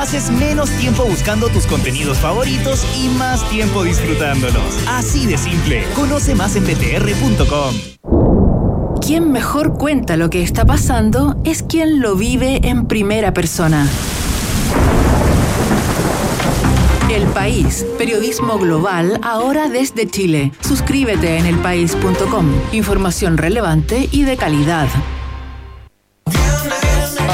Haces menos tiempo buscando tus contenidos favoritos y más tiempo disfrutándolos. Así de simple. Conoce más en btr.com. Quien mejor cuenta lo que está pasando es quien lo vive en primera persona. El País, periodismo global ahora desde Chile. Suscríbete en elpaís.com. Información relevante y de calidad.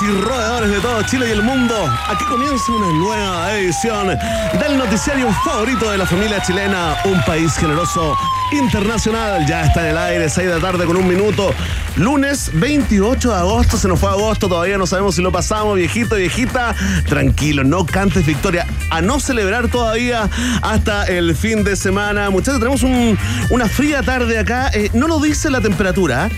Y roedores de todo Chile y el mundo? Aquí comienza una nueva edición del noticiario favorito de la familia chilena, Un País Generoso Internacional. Ya está en el aire, 6 de la tarde con un minuto. Lunes 28 de agosto, se nos fue agosto, todavía no sabemos si lo pasamos, viejito, viejita. Tranquilo, no cantes victoria. A no celebrar todavía hasta el fin de semana. Muchachos, tenemos un- una fría tarde acá. Eh, no lo dice la temperatura. ¿eh?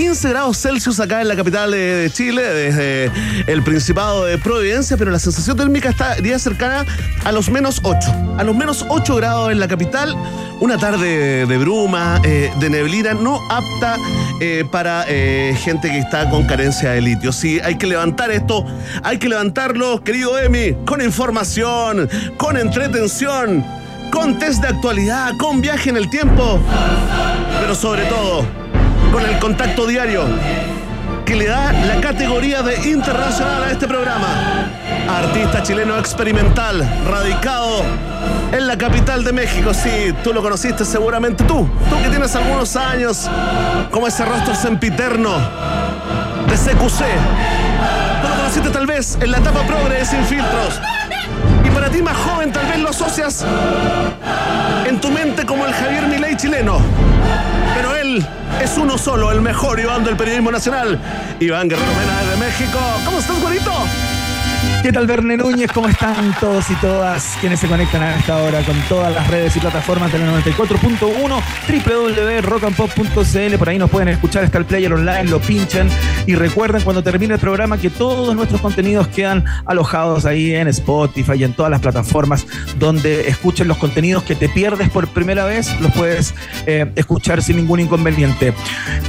15 grados Celsius acá en la capital de, de Chile, desde el Principado de Providencia, pero la sensación térmica estaría cercana a los menos 8. A los menos 8 grados en la capital. Una tarde de bruma, eh, de neblina, no apta eh, para eh, gente que está con carencia de litio. Sí, hay que levantar esto, hay que levantarlo, querido Emi, con información, con entretención, con test de actualidad, con viaje en el tiempo, pero sobre todo con el contacto diario que le da la categoría de internacional a este programa. Artista chileno experimental, radicado en la capital de México. Sí, tú lo conociste seguramente tú. Tú que tienes algunos años, como ese rostro sempiterno de CQC. Tú lo conociste tal vez en la etapa progre de Sin Filtros. Más joven tal vez lo asocias en tu mente como el Javier Milei chileno. Pero él es uno solo, el mejor Iván del periodismo nacional. Iván Guerrero Mena desde México. ¿Cómo estás, güerito? ¿Qué tal, Verne Núñez? ¿Cómo están todos y todas quienes se conectan a esta hora con todas las redes y plataformas del 94.1 www.rockandpop.cl? Por ahí nos pueden escuchar, está el player online, lo pinchan y recuerden cuando termine el programa que todos nuestros contenidos quedan alojados ahí en Spotify y en todas las plataformas donde escuchen los contenidos que te pierdes por primera vez, los puedes eh, escuchar sin ningún inconveniente.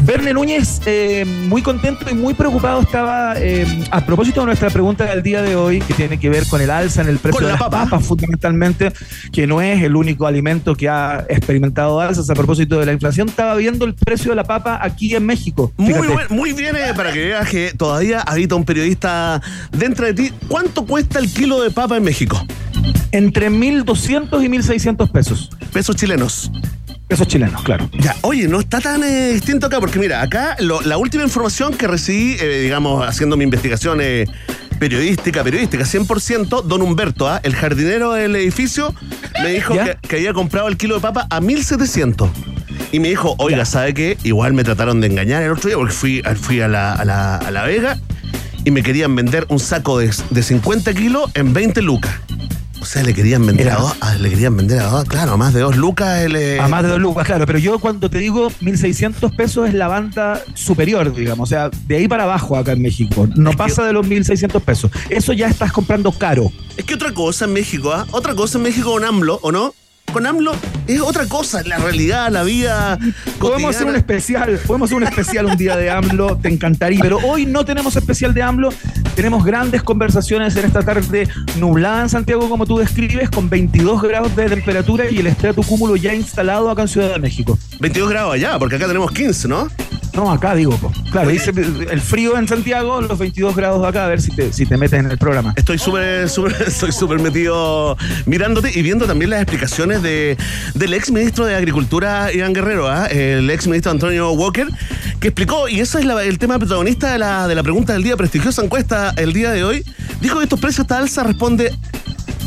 Verne Núñez, eh, muy contento y muy preocupado estaba eh, a propósito de nuestra pregunta del día de hoy, que tiene que ver con el alza en el precio de la las papa. papas, fundamentalmente, que no es el único alimento que ha experimentado alzas a propósito de la inflación. Estaba viendo el precio de la papa aquí en México. Muy, Fíjate. buen- muy bien, eh, para que veas que todavía habita un periodista dentro de ti. ¿Cuánto cuesta el kilo de papa en México? Entre 1.200 y 1.600 pesos. Pesos chilenos. Pesos chilenos, claro. Ya, oye, no está tan eh, distinto acá, porque mira, acá lo- la última información que recibí, eh, digamos, haciendo mi investigación eh, periodística, periodística, 100%, don Humberto, ¿ah? el jardinero del edificio, me dijo que, que había comprado el kilo de papa a 1.700. Y me dijo, oiga, Ya. ¿sabe qué? Igual me trataron de engañar el otro día porque fui, fui a, la, a, la, a La Vega y me querían vender un saco de, de 50 kilos en 20 lucas. O sea, le querían vender Era- a dos, a- le querían vender a dos, claro, a más de dos lucas el... eh, A más de dos lucas, claro. Pero yo cuando te digo 1.600 pesos es la banda superior, digamos. O sea, de ahí para abajo acá en México. No Es que- pasa de los 1.600 pesos. Eso ya estás comprando caro. Es que otra cosa en México, ¿ah? Otra cosa en México con AMLO, ¿o no? Con AMLO es otra cosa, la realidad, la vida. Podemos hacer un especial, podemos hacer un especial un día de AMLO, te encantaría. Pero hoy no tenemos especial de AMLO, tenemos grandes conversaciones en esta tarde nublada en Santiago, como tú describes, con 22 grados de temperatura y el estrato cúmulo ya instalado acá en Ciudad de México. 22 grados allá, porque acá tenemos 15, ¿no? No, acá digo, claro, dice el frío en Santiago, los 22 grados de acá, a ver si te, si te metes en el programa. Estoy súper, súper, estoy súper metido mirándote y viendo también las explicaciones de, del ex ministro de Agricultura, Iván Guerrero, ¿ah? el ex ministro Antonio Walker, que explicó, y eso es el tema protagonista de la, de la pregunta del día, prestigiosa encuesta el día de hoy, dijo que estos precios esta alza responde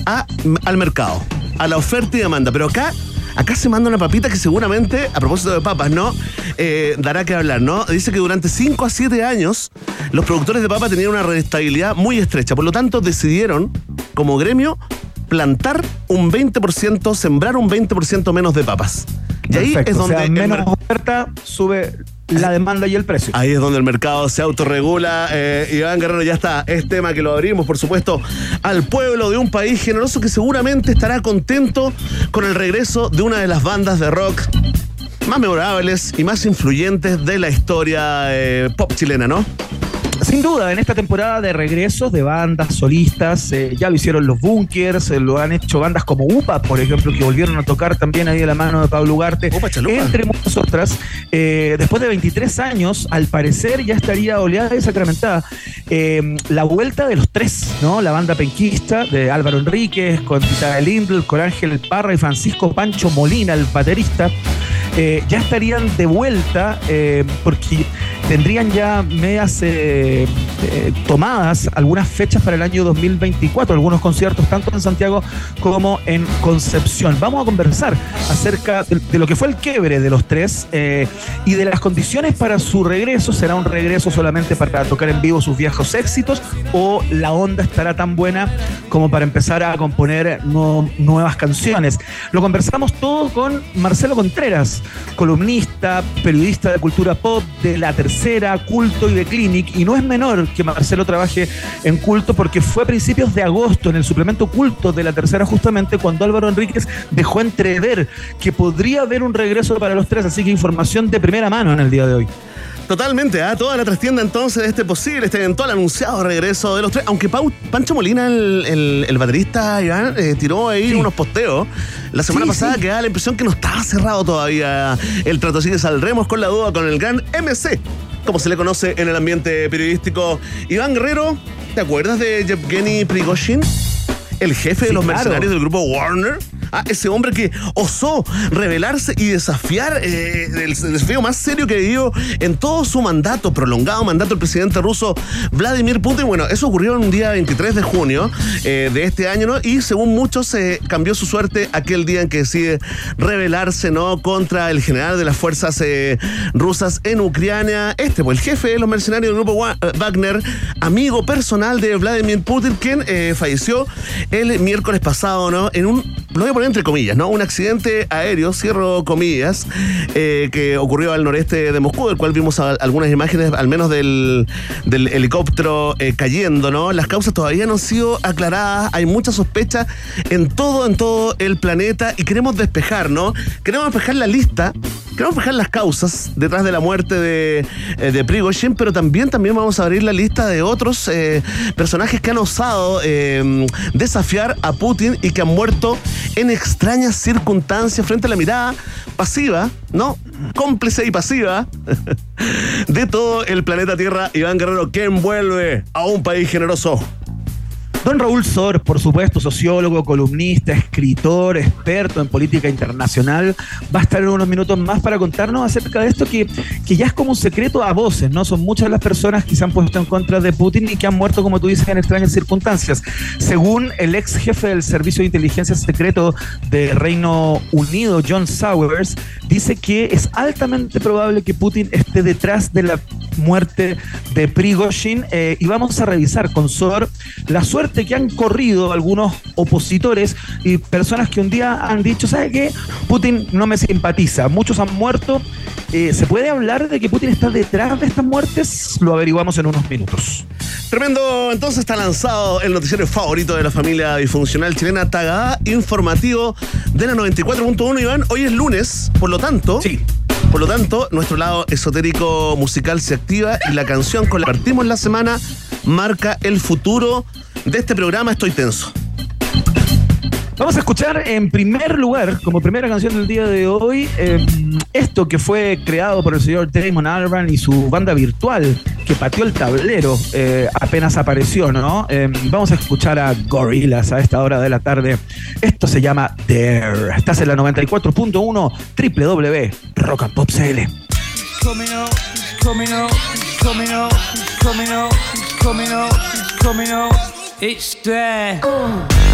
a, al mercado, a la oferta y demanda, pero acá Acá se manda una papita que seguramente, a propósito de papas, ¿no? Eh, dará que hablar, ¿no? Dice que durante 5 a 7 años los productores de papas tenían una rentabilidad muy estrecha. Por lo tanto, decidieron, como gremio, plantar un 20%, sembrar un 20% menos de papas. Y ahí es donde. menos oferta sube la demanda y el precio. Ahí es donde el mercado se autorregula. Eh, Iván Guerrero ya está. Es tema que lo abrimos, por supuesto, al pueblo de un país generoso que seguramente estará contento con el regreso de una de las bandas de rock más memorables y más influyentes de la historia eh, pop chilena, ¿no? Sin duda, en esta temporada de regresos de bandas solistas, eh, ya lo hicieron los Bunkers, eh, lo han hecho bandas como UPA, por ejemplo, que volvieron a tocar también ahí de la mano de Pablo Ugarte, entre muchas otras. Eh, después de 23 años, al parecer ya estaría oleada y sacramentada la vuelta de los tres, ¿no? La banda penquista de Álvaro Enríquez, con Tita Lindl, con Ángel Parra y Francisco Pancho Molina, el baterista. ya estarían de vuelta porque tendrían ya medias eh, eh, tomadas algunas fechas para el año 2024, algunos conciertos tanto en Santiago como en Concepción. Vamos a conversar acerca de, lo que fue el quiebre de los tres eh, y de las condiciones para su regreso. ¿Será un regreso solamente para tocar en vivo sus viejos éxitos o la onda estará tan buena como para empezar a componer nuevas canciones? Lo conversamos todo con Marcelo Contreras, columnista, periodista de cultura pop de la tercera Culto y de Clinic. Y no es menor que Marcelo trabaje en Culto porque fue a principios de agosto en el suplemento Culto de la tercera justamente cuando Álvaro Enríquez dejó entrever que podría haber un regreso para los tres. Así que información de primera mano en el día de hoy. Totalmente, ¿ah? toda la trastienda entonces de este posible, este eventual anunciado regreso de los tres. Aunque Pancho Molina, el, baterista Iván, eh, tiró ahí unos posteos la semana pasada que da la impresión que no estaba cerrado todavía el trato. Así que saldremos con la duda con el gran MC, como se le conoce en el ambiente periodístico. Iván Guerrero, ¿te acuerdas de Yevgeny Prigozhin? El jefe de los mercenarios del grupo Warner. Ah, ese hombre que osó rebelarse y desafiar eh, el, desafío más serio que vivió en todo su mandato, prolongado mandato del presidente ruso Vladimir Putin. Bueno, eso ocurrió un día 23 de junio eh, de este año, ¿no? Y según muchos, se cambió su suerte aquel día en que decide rebelarse, ¿no? Contra el general de las fuerzas eh, rusas en Ucrania. Este, pues el jefe de los mercenarios del grupo Wagner, amigo personal de Vladimir Putin, quien falleció el miércoles pasado, ¿no? En un, lo voy a poner entre comillas, ¿no? Un accidente aéreo, cierro comillas, eh, que ocurrió al noreste de Moscú, del cual vimos algunas imágenes, al menos del, helicóptero eh, cayendo, ¿no? Las causas todavía no han sido aclaradas, hay mucha sospecha en todo, en todo el planeta y queremos despejar, ¿no? Queremos despejar la lista Queremos fijar las causas detrás de la muerte de, eh, de Prigozhin, pero también, también vamos a abrir la lista de otros eh, personajes que han osado eh, desafiar a Putin y que han muerto en extrañas circunstancias frente a la mirada pasiva, ¿no? Cómplice y pasiva de todo el planeta Tierra. Iván Guerrero, que envuelve a un país generoso. Don Raúl Sor, por supuesto, sociólogo, columnista, escritor, experto en política internacional, va a estar en unos minutos más para contarnos acerca de esto que, que ya es como un secreto a voces, ¿no? Son muchas las personas que se han puesto en contra de Putin y que han muerto, como tú dices, en extrañas circunstancias. Según el ex jefe del Servicio de Inteligencia Secreto de Reino Unido, John Sowers, dice que es altamente probable que Putin esté detrás de la muerte de Prigozhin. Eh, y vamos a revisar con SOR la suerte que han corrido algunos opositores y personas que un día han dicho, ¿sabe qué? Putin no me simpatiza. Muchos han muerto. Eh, ¿Se puede hablar de que Putin está detrás de estas muertes? Lo averiguamos en unos minutos. Tremendo, entonces está lanzado el noticiero favorito de la familia disfuncional chilena, Tagada Informativo de la 94.1, Iván. Hoy es lunes, por lo tanto... Sí por lo tanto, nuestro lado esotérico musical se activa y la canción con la que partimos la semana marca el futuro de este programa Estoy Tenso. Vamos a escuchar en primer lugar, como primera canción del día de hoy, em, esto que fue creado por el señor Damon Albarn y su banda virtual que pateó el tablero eh, apenas apareció, ¿no? Em, vamos a escuchar a Gorillas a esta hora de la tarde. Esto se llama There. Estás en la 94.1 www Rock and Pop CL. Coming up, coming up, coming up, coming up, coming up. It's there. Oh.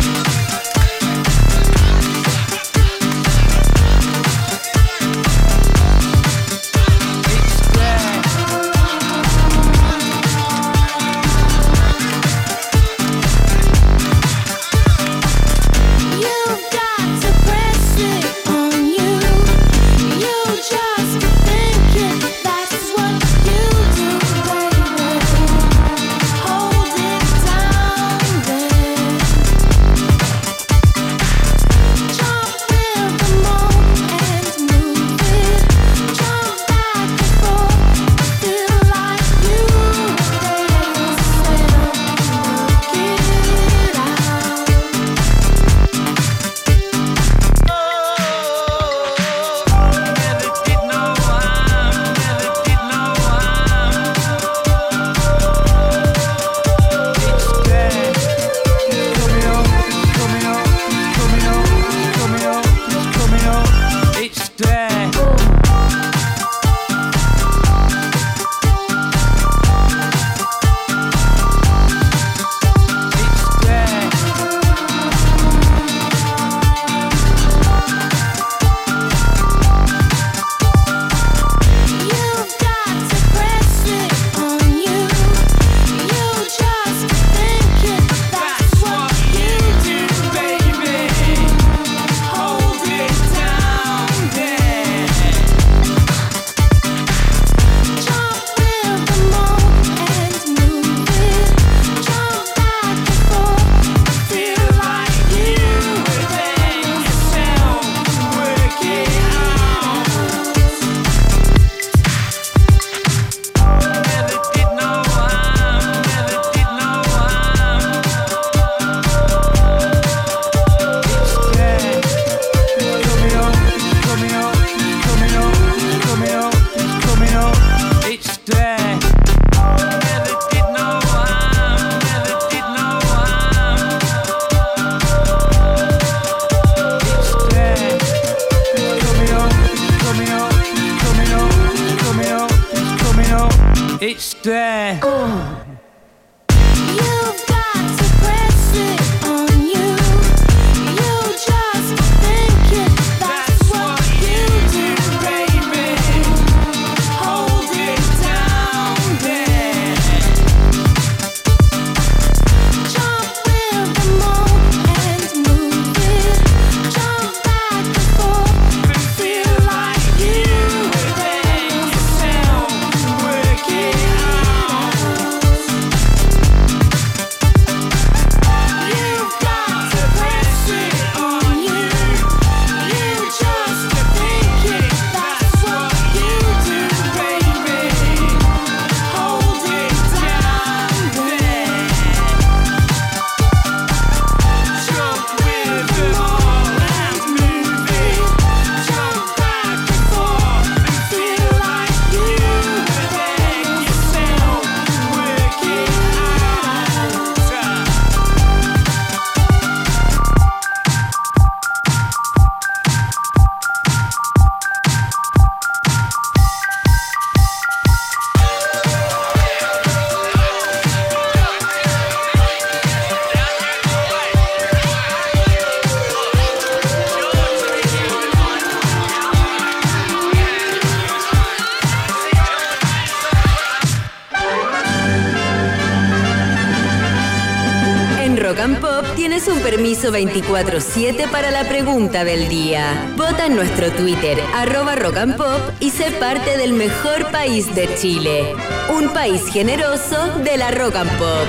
Permiso 24-7 para la pregunta del día. Vota en nuestro Twitter, arroba rock pop, y sé parte del mejor país de Chile. Un país generoso de la rock and pop.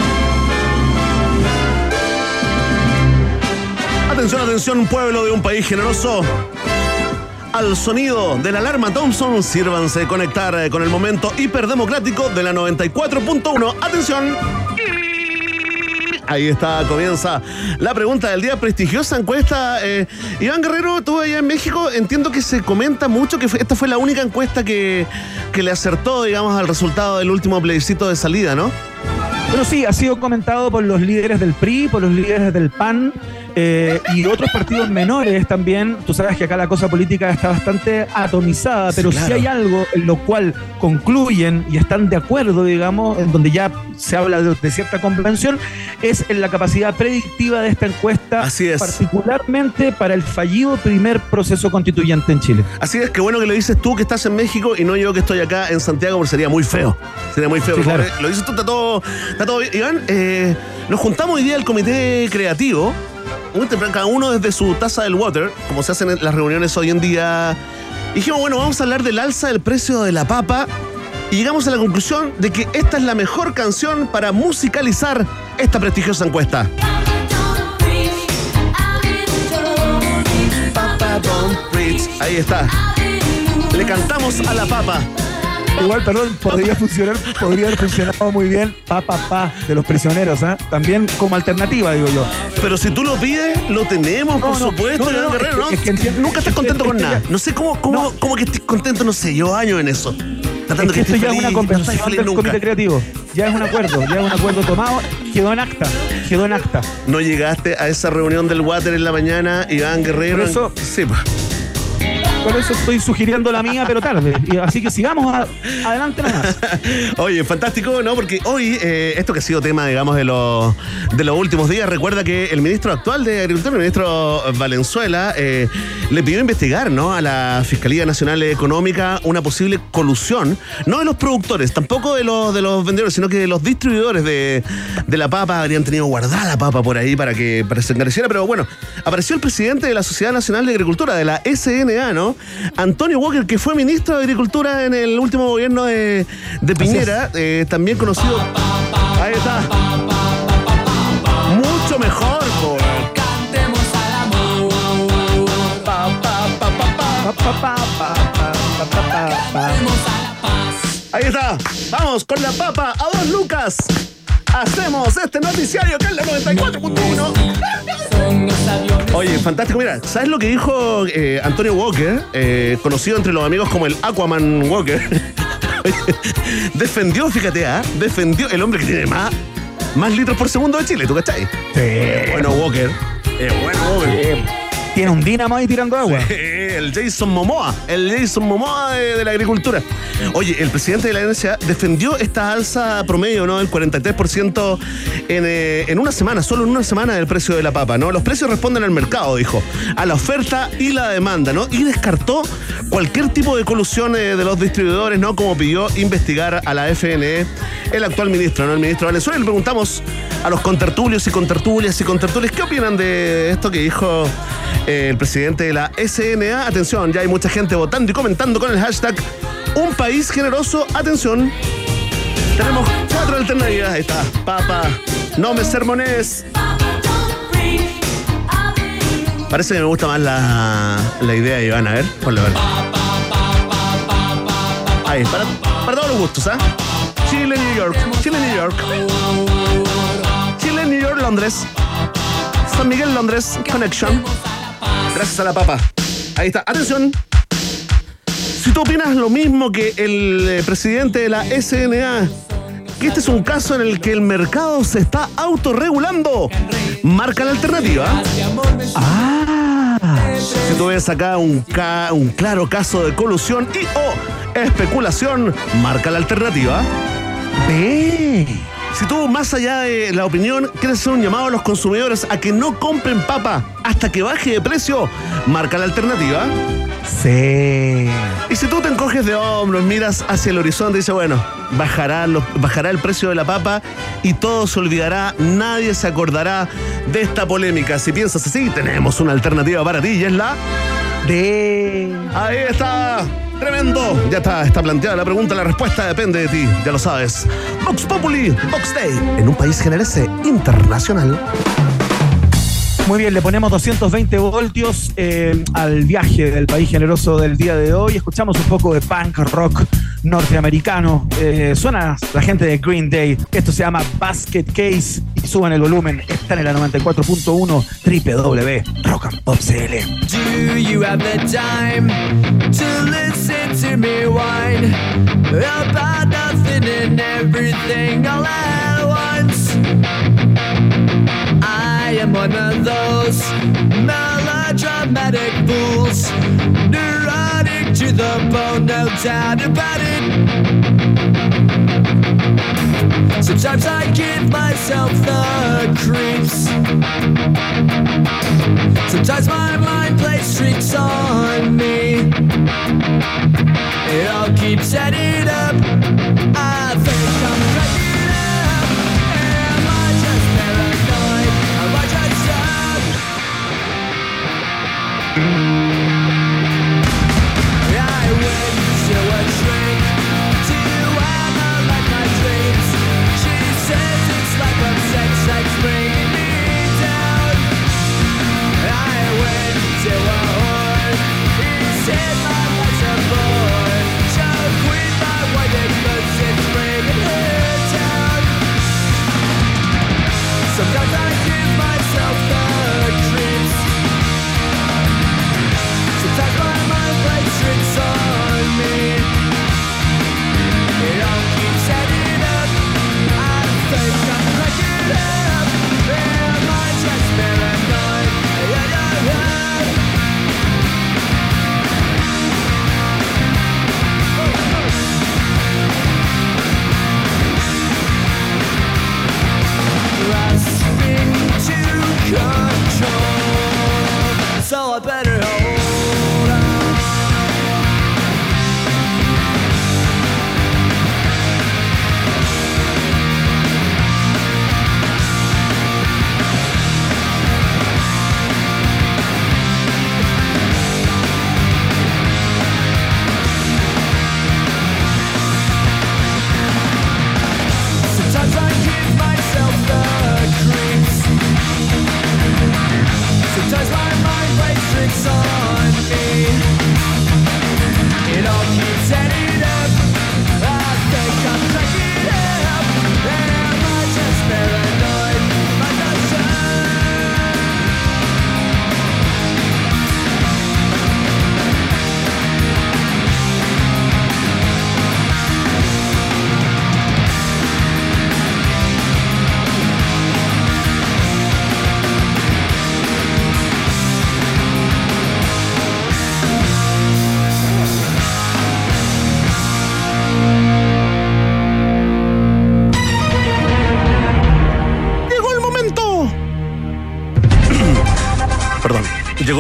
Atención, atención, pueblo de un país generoso. Al sonido de la alarma Thompson, sírvanse conectar eh, con el momento hiperdemocrático de la 94.1. Atención. Ahí está, comienza la pregunta del día, prestigiosa encuesta. eh, Iván Guerrero, tú allá en México, entiendo que se comenta mucho que esta fue la única encuesta que, que le acertó, digamos, al resultado del último plebiscito de salida, ¿no? Pero sí, ha sido comentado por los líderes del PRI, por los líderes del PAN eh, y otros partidos menores también. Tú sabes que acá la cosa política está bastante atomizada, pero claro. si hay algo en lo cual concluyen y están de acuerdo, digamos, en donde ya se habla de, de cierta convención, es en la capacidad predictiva de esta encuesta, Así es. particularmente para el fallido primer proceso constituyente en Chile. Así es, que bueno que lo dices tú que estás en México y no yo que estoy acá en Santiago, porque sería muy feo. Sería muy feo. Sí, claro. Lo dices tú, está todo, está todo bien. Iván, eh, nos juntamos hoy día el comité creativo, muy temprano, cada uno desde su taza del water, como se hacen en las reuniones hoy en día. Dijimos, bueno, vamos a hablar del alza del precio de la papa. Y llegamos a la conclusión de que esta es la mejor canción para musicalizar esta prestigiosa encuesta. Ahí está. Le cantamos a la papa. Igual, perdón, podría funcionar, podría haber funcionado muy bien pa pa pa de los prisioneros, ¿ah? También como alternativa, digo yo. Pero si tú lo pides, lo tenemos, por No, supuesto, no, no, Iván no, Guerrero, es ¿no? que- es que entiendo- Nunca estás contento es con que nada. ya- No sé cómo, cómo, No. cómo que estés contento, no sé. Llevo años en eso. Tratando Es que esto ya es una no conversación del comité creativo. Ya es un acuerdo, ya es un acuerdo tomado. Quedó en acta, quedó en acta. No llegaste a esa reunión del water en la mañana, Iván Guerrero. Por eso- Sí, pues. Por eso estoy sugiriendo la mía, pero tarde. Así que sigamos adelante nomás. Oye, fantástico, ¿no? Porque hoy, eh, esto que ha sido tema, digamos, de los, de los últimos días, recuerda que el ministro actual de Agricultura, el ministro Valenzuela, eh, le pidió investigar, ¿no? A la Fiscalía Nacional Económica una posible colusión, no de los productores, tampoco de los, de los vendedores, sino que de los distribuidores de, de la papa, habrían tenido guardada la papa por ahí para que, para que se encareciera, pero bueno, apareció el presidente de la Sociedad Nacional de Agricultura, de la SNA, ¿no? Antonio Walker, que fue ministro de Agricultura en el último gobierno de, de Piñera, eh, también conocido. Ahí está. Mucho mejor, po. Pa. Ahí está. Vamos con la papa a dos lucas. Hacemos este noticiario que es la 94.1. Oye, fantástico. Mira, ¿sabes lo que dijo eh, Antonio Walker? Eh, conocido entre los amigos como el Aquaman Walker. Defendió, fíjate, ¿ah? defendió el hombre que tiene más, más litros por segundo de Chile, ¿tú cachai? Sí. Bueno, Walker. Eh, bueno, Walker. Tiene un dínamo ahí tirando agua. El Jason Momoa, el Jason Momoa de, la agricultura. Oye, el presidente de la NSA defendió esta alza promedio, ¿no? El 43% en, eh, en una semana, solo en una semana del precio de la papa, ¿no? Los precios responden al mercado, dijo, a la oferta y la demanda, ¿no? Y descartó cualquier tipo de colusión eh, de los distribuidores, ¿no? Como pidió investigar a la FNE el actual ministro, ¿no? El ministro Valenzuela. Le preguntamos a los contertulios y contertulias y contertulias, ¿qué opinan de esto que dijo eh, el presidente de la SNA? Atención, ya hay mucha gente votando y comentando con el hashtag Un país generoso. Atención. Tenemos cuatro alternativas. Ahí está. Papa. No me sermones. Parece que me gusta más la, la idea de Iván. A ver, ponle a. Ahí, para, para todos los gustos, ¿ah? Chile, New York. Chile, New York. Chile, New York, Londres. San Miguel, Londres. Connection. Gracias a la papa. Ahí está. Atención. Si tú opinas lo mismo que el eh, presidente de la SNA, que este es un caso en el que el mercado se está autorregulando, marca la alternativa. Ah, Si tú ves acá un, ca- un claro caso de colusión y o especulación, marca la alternativa. ve. Si tú, más allá de la opinión, quieres hacer un llamado a los consumidores a que no compren papa hasta que baje de precio, marca la alternativa. Sí. Y si tú te encoges de hombros, miras hacia el horizonte y dices, bueno, bajará, los- bajará el precio de la papa y todo se olvidará, nadie se acordará de esta polémica. Si piensas así, tenemos una alternativa para ti y es la... De. Ahí está. Tremendo. Ya está, está planteada la pregunta, la respuesta depende de ti, ya lo sabes. Vox Populi, Vox Day, en un país generese internacional. Muy bien, le ponemos 220 voltios eh, al viaje del país generoso del día de hoy. Escuchamos un poco de punk rock norteamericano. Eh, suena la gente de Green Day. Esto se llama Basket Case. Y suban el volumen. Están en la 94.1 www Rock and Pop CL. Do you have the time to listen to me whine about nothing and everything am one of those melodramatic fools, neurotic to the bone, no doubt about it. Sometimes I give myself the creeps. Sometimes my mind plays tricks on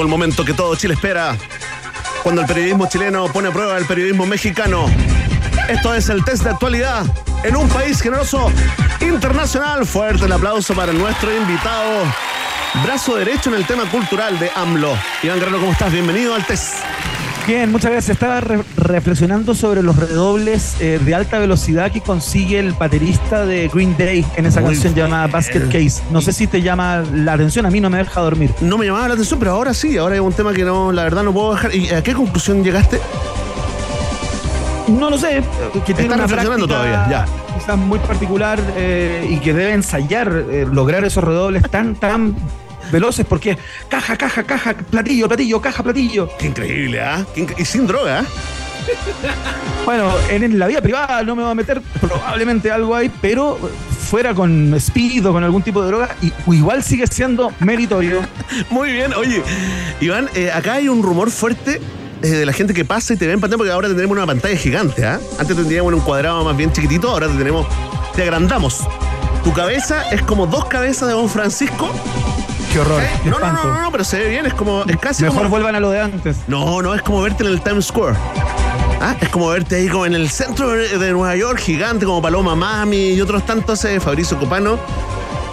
El momento que todo Chile espera. Cuando el periodismo chileno pone a prueba el periodismo mexicano. Esto es el test de actualidad en un país generoso internacional. Fuerte el aplauso para nuestro invitado. Brazo derecho en el tema cultural de AMLO. Iván Guerrero, ¿cómo estás? Bienvenido al test. Bien, muchas gracias. Estaba re- reflexionando sobre los redobles eh, de alta velocidad que consigue el baterista de Green Day en esa Muy canción llamada Basket Case. No sé si te llama la atención, a mí no me deja dormir. No me llamaba la atención, pero ahora sí. Ahora es un tema que no, la verdad no puedo dejar. ¿Y a qué conclusión llegaste? No lo sé, que tiene Está una reflexionando todavía, quizás muy particular eh, y que debe ensayar eh, lograr esos redobles tan, tan veloces porque caja, caja, caja, platillo, platillo, caja, platillo. Qué increíble, ¿ah? Inc- Y sin droga, ¿ah? Bueno, en la vida privada no me voy a meter, probablemente algo hay, pero fuera con speed o con algún tipo de droga, y, igual sigue siendo meritorio. Muy bien, oye, Iván, eh, acá hay un rumor fuerte eh, de la gente que pasa y te ve en pantalla, porque ahora tenemos una pantalla gigante, ¿ah? Antes tendríamos un cuadrado más bien chiquitito, ahora te tenemos, te agrandamos. Tu cabeza es como dos cabezas de Don Francisco. Qué horror. qué No, no, no, no, no, pero se ve bien, es como. Es casi Mejor como. vuelvan a lo de antes. No, no, es como verte en el Times Square. Ah, es como verte ahí como en el centro de Nueva York, gigante, como Paloma Mami y otros tantos, eh, Fabricio Copano.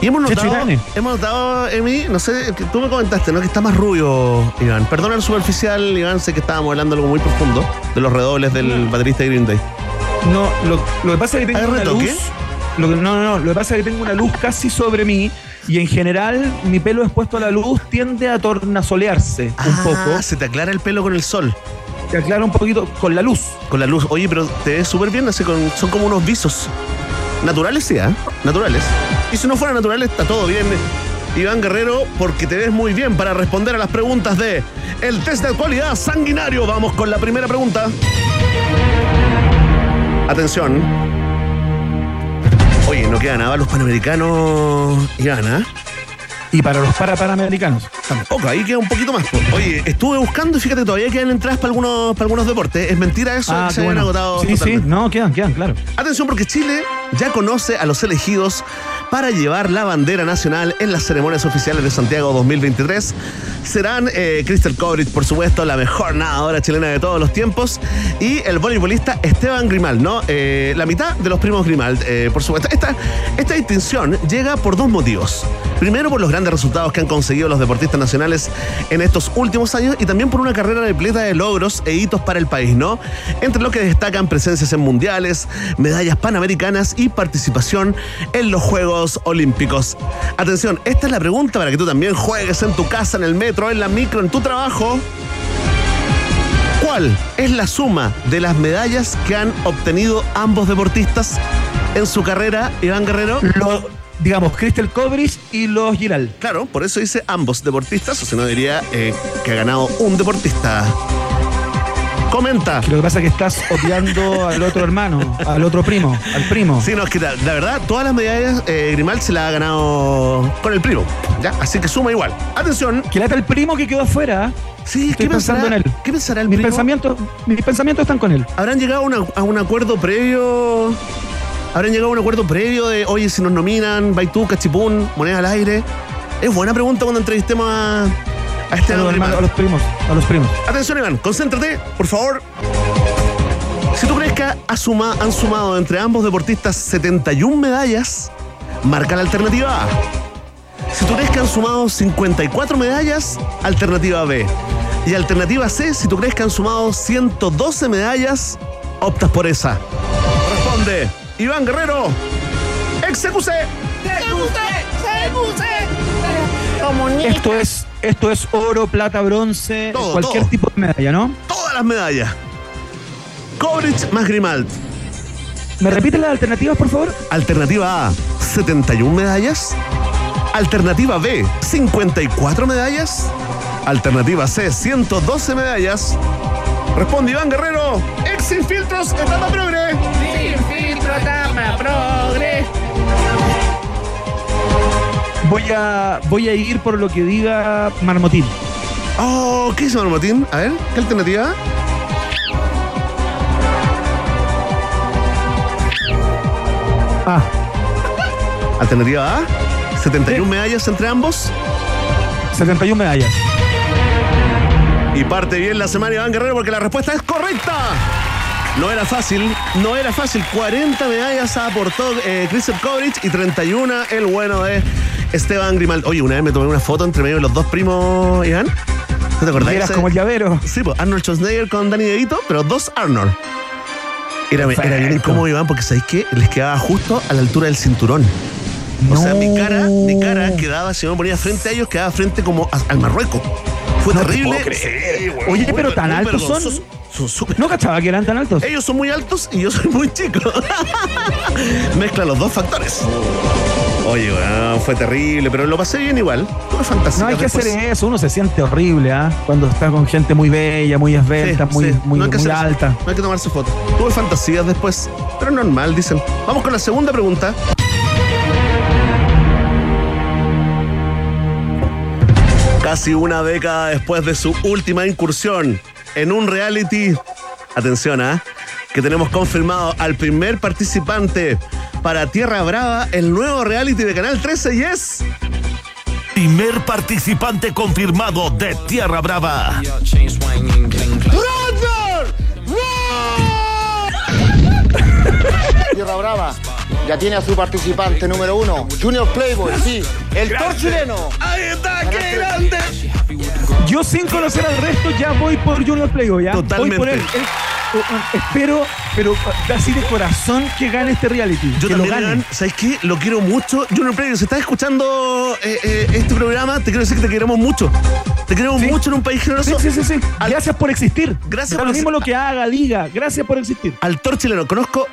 Y hemos notado, hemos notado, Emi, no sé, que tú me comentaste, ¿no? Que está más rubio, Iván. Perdona el superficial, Iván, sé que estábamos hablando algo muy profundo, de los redobles del baterista de Green Day. No, lo, lo que pasa es que tengo ¿Hay una luz. Lo que- no, no, no. Lo que pasa es que tengo una luz casi sobre mí y en general mi pelo expuesto a la luz tiende a tornasolearse un Ah, poco. se te aclara el pelo con el sol, Se aclara un poquito con la luz. con la luz. Oye, pero te ves súper bien, así con, son como unos visos. Naturales, sí, ¿ah? Naturales. Y si no fueran naturales, está todo bien. Iván Guerrero, porque te ves muy bien para responder a las preguntas de el test de actualidad sanguinario. Vamos con la primera pregunta. Atención. Oye, no queda nada los panamericanos, Iván, ¿ah? Y para los para panamericanos. Ahí queda un poquito más. Oye, estuve buscando y fíjate, todavía quedan entradas para algunos, para algunos deportes. ¿Es mentira eso? Ah, que se hayan bueno. agotado Sí, sí. No, quedan, quedan, claro. Atención porque Chile ya conoce a los elegidos para llevar la bandera nacional en las ceremonias oficiales de Santiago 2023. Serán eh, Crystal por supuesto, la mejor nadadora chilena de todos los tiempos, y el voleibolista Esteban Grimal, ¿no? Eh, la mitad de los primos Grimal, eh, por supuesto. Esta, esta distinción llega por dos motivos. Primero, por los grandes resultados que han conseguido los deportistas nacionales en estos últimos años y también por una carrera repleta de logros e hitos para el país, ¿no? Entre lo que destacan presencias en mundiales, medallas panamericanas y participación en los Juegos Olímpicos. Atención, esta es la pregunta para que tú también juegues en tu casa, en el metro, en la micro, en tu trabajo. ¿Cuál es la suma de las medallas que han obtenido ambos deportistas en su carrera, Iván Guerrero? Lo, digamos, Crystal Coverage y los Giral. Claro, por eso dice ambos deportistas, o si no diría eh, que ha ganado un deportista. Comenta. Lo que pasa es que estás odiando al otro hermano, al otro primo, al primo. Sí, no, es que la, la verdad, todas las medallas eh, Grimal se las ha ganado con el primo, ¿ya? Así que suma igual. Atención. Que lata el primo que quedó afuera. Sí, Estoy ¿qué pensando pensará, en él. ¿qué pensará el Mis primo? pensamientos, mis pensamientos están con él. ¿Habrán llegado una- a un acuerdo previo? ¿Habrán llegado a un acuerdo previo de, oye, si nos nominan, Baitú, Cachipún, moneda al aire? Es buena pregunta cuando entrevistemos a, a este A los, a primos, a los primos. Atención, Iván, concéntrate, por favor. Si tú crees que ha suma- han sumado entre ambos deportistas 71 medallas, marca la alternativa A. Si tú crees que han sumado 54 medallas, alternativa B. Y alternativa C, si tú crees que han sumado 112 medallas, optas por esa. Responde, Iván Guerrero. Execuse. Esto es, esto es oro, plata, bronce, Todo, cualquier todo. tipo de medalla, ¿no? Todas las medallas. Coverage más Grimald. ¿Me repiten las alternativas, por favor? Alternativa A, 71 medallas. Alternativa B, 54 medallas. Alternativa C, 112 medallas. Responde Iván Guerrero. Ex sin filtros, etapa progre. Voy a, voy a ir por lo que diga Marmotín. Oh, ¿qué dice Marmotín? A ver, ¿qué alternativa? Ah, Alternativa A, 71 Sí. medallas entre ambos. 71 medallas. Y parte bien la semana Iván Guerrero porque la respuesta es correcta. No era fácil, no era fácil. 40 medallas aportó eh, Christoph Kovrich y 31 el bueno de Esteban Grimal. Oye, una vez me tomé una foto entre medio de los dos primos, Iván. ¿No te acordás? Eras como el llavero. Sí, pues Arnold Schwarzenegger con Danny DeVito, pero dos Arnold. Era, era bien incómodo, Iván, porque ¿sabéis qué? Les quedaba justo a la altura del cinturón. O sea, mi cara, mi cara quedaba, si me ponía frente a ellos, quedaba frente como a- al Marruecos. Fue No te terrible. puedo creer. Sí, güey, Oye, pero tan altos son. Son súper. No cachaba que eran tan altos. Ellos son muy altos y yo soy muy chico. Mezcla los dos factores. Oye, weón, fue terrible, pero lo pasé bien igual. Tuve fantasía. No hay que después. hacer eso, uno se siente horrible, ¿ah? Cuando está con gente muy bella, muy esbelta, Sí, muy, sí, muy, no eso. alta. No hay que tomarse fotos. Tuve fantasías después, pero normal, dicen. Vamos con la segunda pregunta. Casi una década después de su última incursión en un reality, atención, ¿ah? que tenemos confirmado al primer participante para Tierra Brava, el nuevo reality de Canal 13 y es... Primer participante confirmado de Tierra Brava. Tierra Brava ya tiene a su participante número uno, Junior Playboy, sí, el Thor chileno. ¡Ahí está! ¡Qué grande! Yo sin conocer al resto ya voy por Junior Playboy, ¿ya? Totalmente. Voy por él. Él- eh, espero, pero así de corazón que gane este reality. Yo que también, lo gane. ¿sabes qué? Lo quiero mucho. Junior Player, si estás escuchando eh, eh, este programa, te quiero decir que te queremos mucho. Te queremos Sí. mucho en un país Sí, generoso. sí, sí, sí. Al- Gracias por existir. Gracias por lo mismo lo que haga, diga. Gracias por existir. Al Thor chileno. Conozco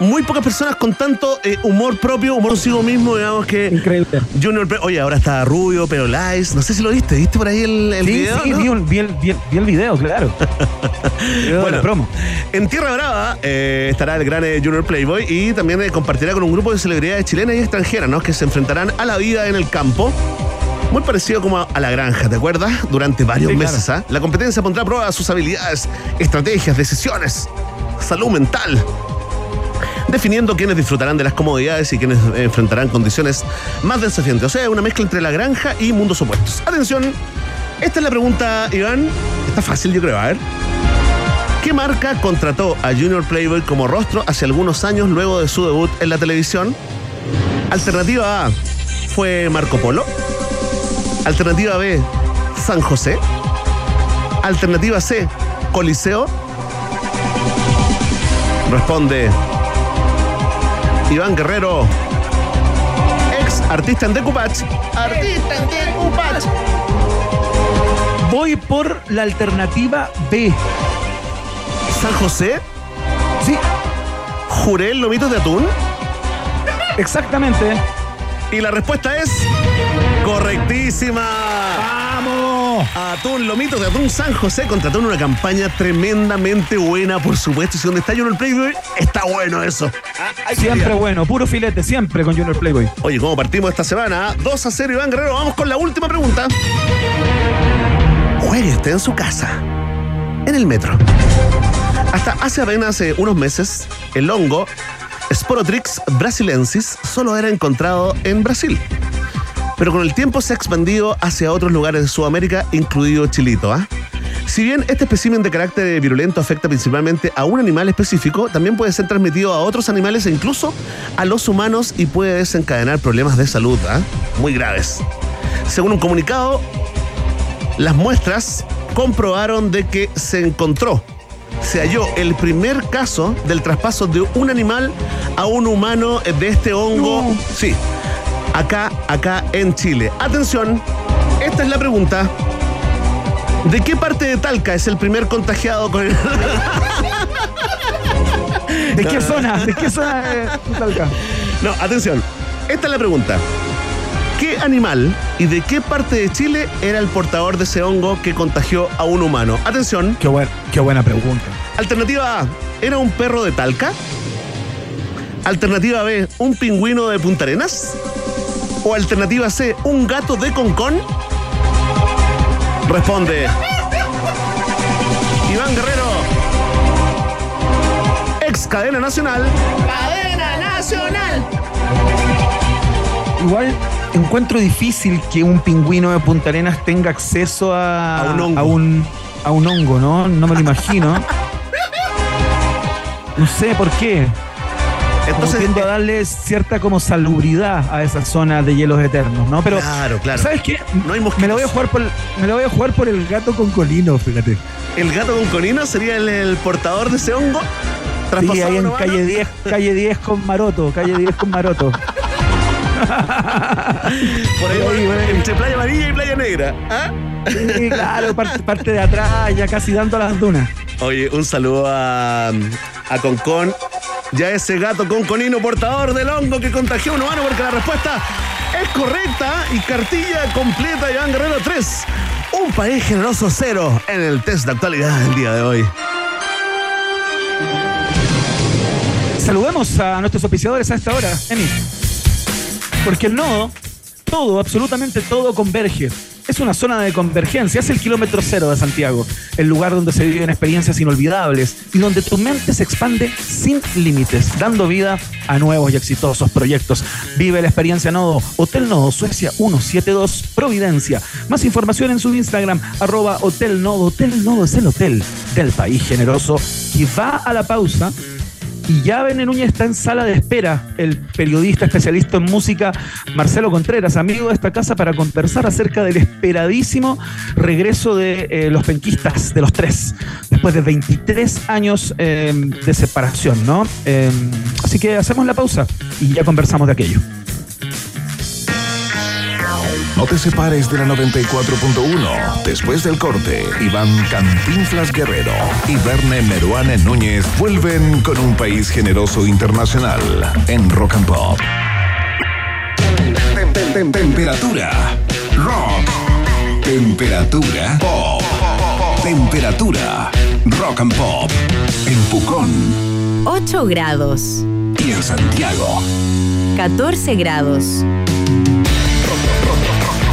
muy pocas personas con tanto eh, humor propio, humor consigo mismo, digamos que Increíble. Junior. Oye, ahora está rubio, pero lice. No sé si lo viste. ¿Viste por ahí el, el Sí, video? sí, no? vi, vi el, vi el- vi el video, claro. Video Bueno, promo. En Tierra Brava eh, estará el gran eh, Junior Playboy y también eh, compartirá con un grupo de celebridades chilenas y extranjeras, ¿no? Que se enfrentarán a la vida en el campo. Muy parecido como a la granja, ¿te acuerdas? Durante varios Sí, claro. meses, ¿ah? La competencia pondrá a prueba sus habilidades, estrategias, decisiones, salud mental. Definiendo quiénes disfrutarán de las comodidades y quiénes eh, enfrentarán condiciones más desafiantes. O sea, una mezcla entre la granja y mundos opuestos. Atención, esta es la pregunta, Iván. Está fácil, yo creo. A ver. ¿Qué marca contrató a Junior Playboy como rostro hace algunos años luego de su debut en la televisión? Alternativa A fue Marco Polo. Alternativa B, San José. Alternativa C, Coliseo. Responde Iván Guerrero, ex artista en Decupach. Artista en Decupach. Voy por la alternativa B. San José, Sí, Jurel Lomitos de Atún. exactamente. Y la respuesta es correctísima. ¡Vamos! Atún Lomitos de Atún San José contrató en una campaña tremendamente buena, por supuesto. Y si donde está Junior Playboy, está bueno eso. Ah, hay que Siempre bueno, puro filete, siempre con Junior Playboy. Oye, ¿cómo partimos esta semana? 2 a 0, Iván Guerrero. Vamos con la última pregunta. Juegue usted en su casa, en el metro. Hasta hace apenas eh, unos meses, el hongo Sporotrix brasilensis solo era encontrado en Brasil. Pero con el tiempo se ha expandido hacia otros lugares de Sudamérica, incluido Chilito. ¿ah? Si bien este espécimen de carácter virulento afecta principalmente a un animal específico, también puede ser transmitido a otros animales e incluso a los humanos y puede desencadenar problemas de salud ¿ah? muy graves. Según un comunicado, las muestras comprobaron de que se encontró, se halló el primer caso del traspaso de un animal a un humano de este hongo. No. Sí, acá, acá en Chile. Atención, esta es la pregunta. ¿De qué parte de Talca es el primer contagiado con el... ¿De qué zona? ¿De qué zona de Talca? No, atención. Esta es la pregunta. ¿Qué animal y de qué parte de Chile era el portador de ese hongo que contagió a un humano? Atención. Qué, buen- qué buena pregunta. Alternativa A, ¿era un perro de Talca? Alternativa B, ¿un pingüino de Punta Arenas? ¿O alternativa C, un gato de Concón? Responde. Iván Guerrero. Ex cadena nacional. Cadena nacional. Igual encuentro difícil que un pingüino de Punta Arenas tenga acceso a, A un hongo. a un, a un hongo, ¿no? No me lo imagino. No sé por qué. Como Entonces, tiendo a darle cierta como salubridad a esa zona de hielos eternos, ¿no? Pero, Claro, claro. ¿sabes qué? No hay mosquitos. me lo voy a jugar por me lo voy a jugar por el gato con colino, fíjate. ¿El gato con conino sería el, el portador de ese hongo? Sí, ¿Traspasado ahí en calle 10, calle 10 con Maroto, calle 10 con Maroto. Por ahí, entre Playa Amarilla y Playa Negra. ¿ah? Sí, claro, parte, parte de atrás, ya casi dando a las dunas. Oye, un saludo a, a Concón. Ya ese gato conconino portador del hongo que contagió a un humano, porque la respuesta es correcta y cartilla completa Iván Guerrero 3. Un país generoso cero en el test de actualidad del día de hoy. Saludemos a nuestros auspiciadores a esta hora, Emi. Porque el nodo, todo, absolutamente todo converge. Es una zona de convergencia, es el kilómetro cero de Santiago, el lugar donde se viven experiencias inolvidables y donde tu mente se expande sin límites, dando vida a nuevos y exitosos proyectos. Vive la experiencia Nodo, Hotel Nodo, Suecia 172, Providencia. Más información en su Instagram, arroba Hotel Nodo. Hotel Nodo es el hotel del país generoso y va a la pausa y ya Núñez está en sala de espera, el periodista especialista en música Marcelo Contreras, amigo de esta casa, para conversar acerca del esperadísimo regreso de eh, los penquistas, de los tres, después de 23 años eh, de separación, ¿no? Eh, así que hacemos la pausa y ya conversamos de aquello. No te separes de la 94.1. Después del corte, Iván Cantinflas Guerrero y Verne Meruane Núñez vuelven con un país generoso internacional en Rock and Pop. Tem- tem- tem- Temperatura. Rock. Temperatura. Pop. Temperatura. Rock and Pop. En Pucón 8 grados, y en Santiago. 14 grados.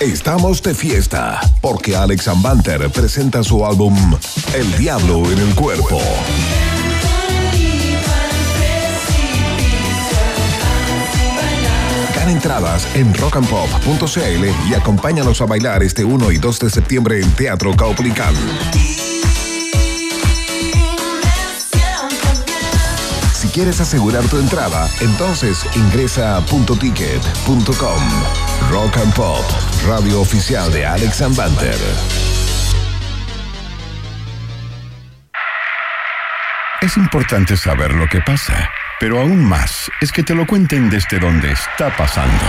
Estamos de fiesta porque Alex Ambanter presenta su álbum El Diablo en el Cuerpo. Gana entradas en rockandpop.cl y acompáñanos a bailar este 1 y 2 de septiembre en Teatro Caupolicán. Si quieres asegurar tu entrada, entonces ingresa a puntoticket.com. Rock radio oficial de Alex. Es importante saber lo que pasa, pero aún más es que te lo cuenten desde donde está pasando.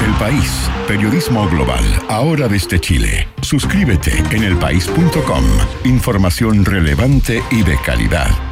El País, periodismo global, ahora desde Chile. Suscríbete en elpaís.com. Información relevante y de calidad.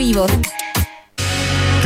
Vivo.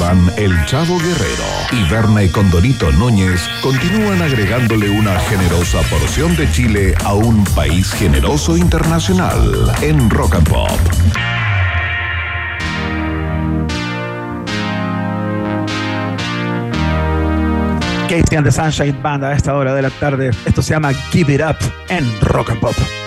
Iván El Chavo Guerrero y Berna y Condorito Núñez continúan agregándole una generosa porción de Chile a un país generoso internacional en Rock and Pop. Casey and the Sunshine Band a esta hora de la tarde. Esto se llama Give It Up en Rock and Pop.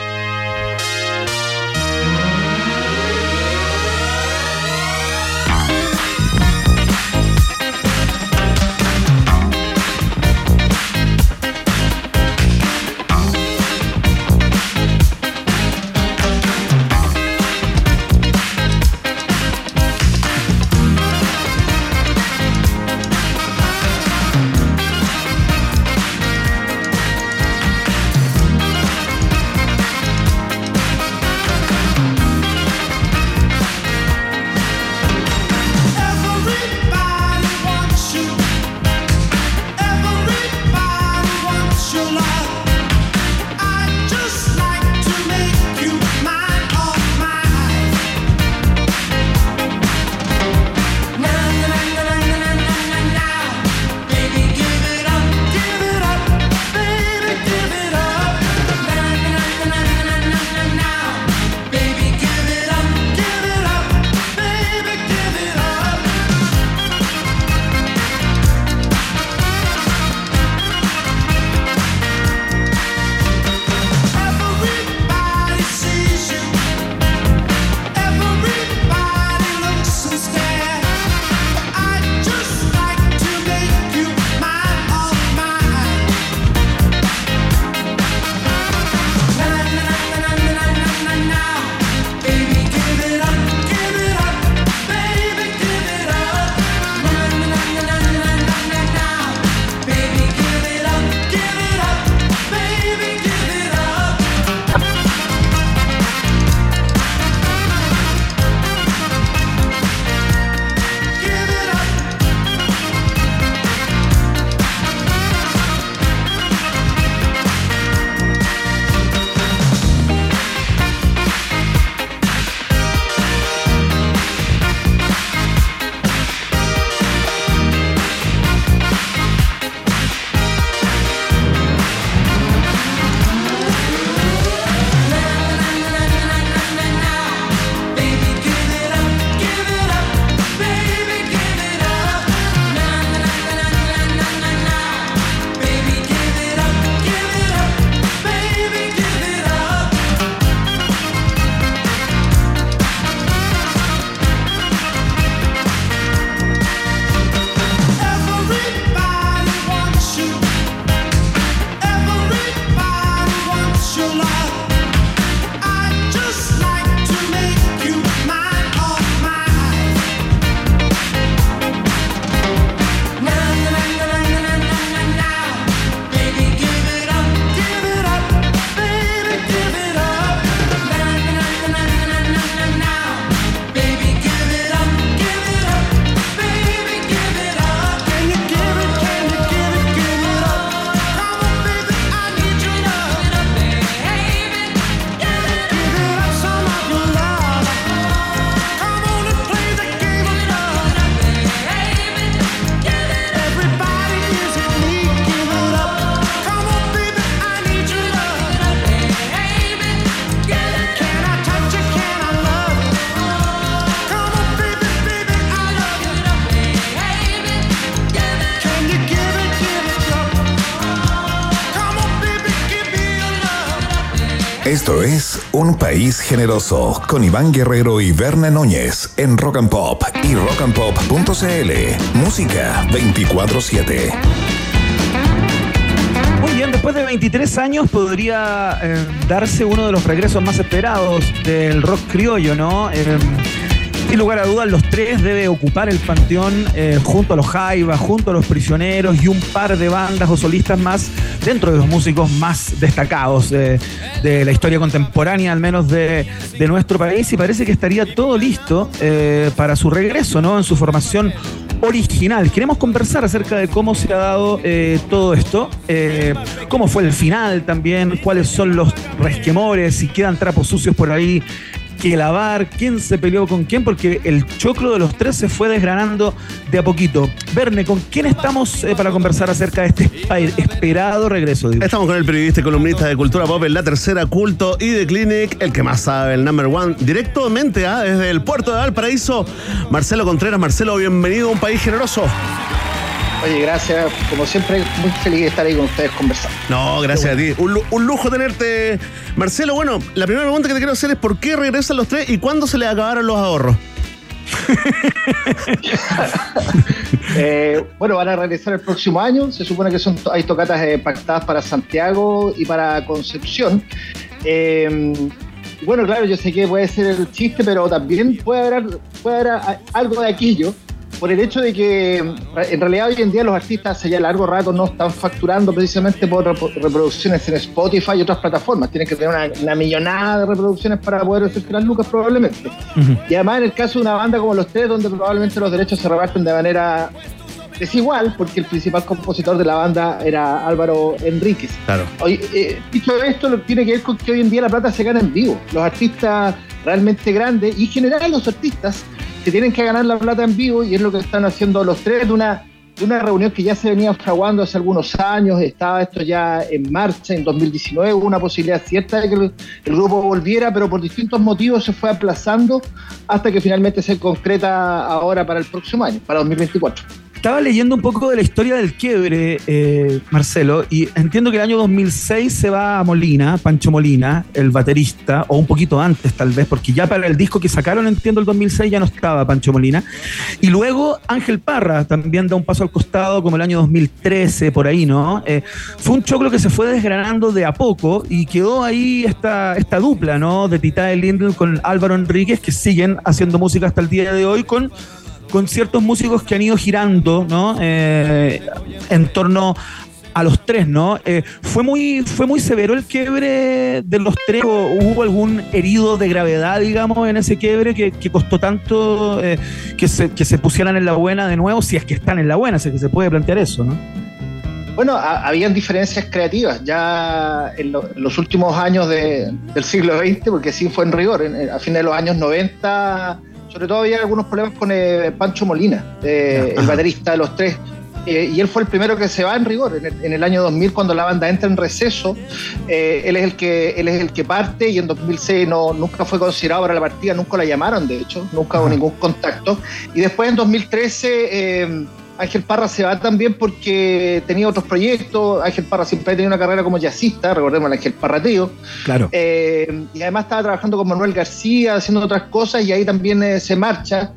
Un País Generoso con Iván Guerrero y Berna Núñez en Rock and Pop y rockandpop.cl. Música 24-7. Muy bien, después de 23 años podría eh, darse uno de los regresos más esperados del rock criollo, ¿no? Eh, sin lugar a dudas, los tres debe ocupar el panteón eh, junto a los Jaivas, junto a los prisioneros y un par de bandas o solistas más dentro de los músicos más destacados eh, de la historia contemporánea, al menos de, nuestro país. Y parece que estaría todo listo eh, para su regreso, ¿no? En su formación original. Queremos conversar acerca de cómo se ha dado todo esto, cómo fue el final también, cuáles son los resquemores, si quedan trapos sucios por ahí que lavar, quién se peleó con quién, porque el choclo de los tres se fue desgranando de a poquito. Verne, ¿con quién estamos eh, para conversar acerca de este esperado regreso? Digo? Estamos con el periodista y columnista de Cultura Pop en la tercera culto y de Clinic, el que más sabe, el number one, directamente ah, desde el puerto de Valparaíso, Marcelo Contreras. Marcelo, bienvenido a un país generoso. Oye, gracias. Como siempre, muy feliz de estar ahí con ustedes conversando. No, gracias a ti. Un, lu- un lujo tenerte. Marcelo, bueno, la primera pregunta que te quiero hacer es ¿por qué regresan los tres y cuándo se les acabaron los ahorros? Eh, bueno, van a regresar el próximo año. Se supone que son hay tocatas eh, pactadas para Santiago y para Concepción. Eh, bueno, claro, yo sé que puede ser el chiste, pero también puede haber, puede haber algo de aquello por el hecho de que en realidad hoy en día los artistas hace ya largo rato no están facturando precisamente por rep- reproducciones en Spotify y otras plataformas. Tienen que tener una, una millonada de reproducciones para poder hacerse las lucas probablemente. Y además en el caso de una banda como Los Tres, donde probablemente los derechos se reparten de manera desigual, porque el principal compositor de la banda era Álvaro Enríquez. Claro. Oye, eh, dicho esto, lo que tiene que ver con que hoy en día la plata se gana en vivo. Los artistas realmente grandes y en general los artistas que tienen que ganar la plata en vivo y es lo que están haciendo los tres de una, de una reunión que ya se venía fraguando hace algunos años, estaba esto ya en marcha en 2019, hubo una posibilidad cierta de que el grupo volviera, pero por distintos motivos se fue aplazando hasta que finalmente se concreta ahora para el próximo año, para 2024. Estaba leyendo un poco de la historia del quiebre, eh, Marcelo, y entiendo que el año 2006 se va a Molina, Pancho Molina, el baterista, o un poquito antes tal vez, porque ya para el disco que sacaron, entiendo, el 2006 ya no estaba Pancho Molina. Y luego Ángel Parra también da un paso al costado, como el año 2013, por ahí, ¿no? Eh, fue un choclo que se fue desgranando de a poco y quedó ahí esta, esta dupla, ¿no? De Tita de Lindl con Álvaro Enríquez, que siguen haciendo música hasta el día de hoy con con ciertos músicos que han ido girando, ¿no? Eh, en torno a los tres, ¿no? Eh, fue muy fue muy severo el quiebre de los tres. ¿O ¿Hubo algún herido de gravedad, digamos, en ese quiebre que, costó tanto eh, que, se, pusieran en la buena de nuevo, si es que están en la buena, si es que se puede plantear eso, ¿no? Bueno, ha- habían diferencias creativas ya en, lo- en los últimos años de- del siglo XX, porque sí fue en rigor. A fines de los años 90, sobre todo había algunos problemas con eh, Pancho Molina, eh, el baterista de los tres. Eh, y él fue el primero que se va en rigor. En el, en el año 2000, cuando la banda entra en receso, él, es el que, él es el que parte y en 2006 no, nunca fue considerado para la partida, nunca la llamaron, de hecho, nunca hubo ningún contacto. Y después en 2013... Ángel Parra se va también porque tenía otros proyectos. Ángel Parra siempre ha tenido una carrera como jazzista, recordemos al Ángel Parra Tío. Claro. Eh, y además estaba trabajando con Manuel García, haciendo otras cosas, y ahí también eh, se marcha.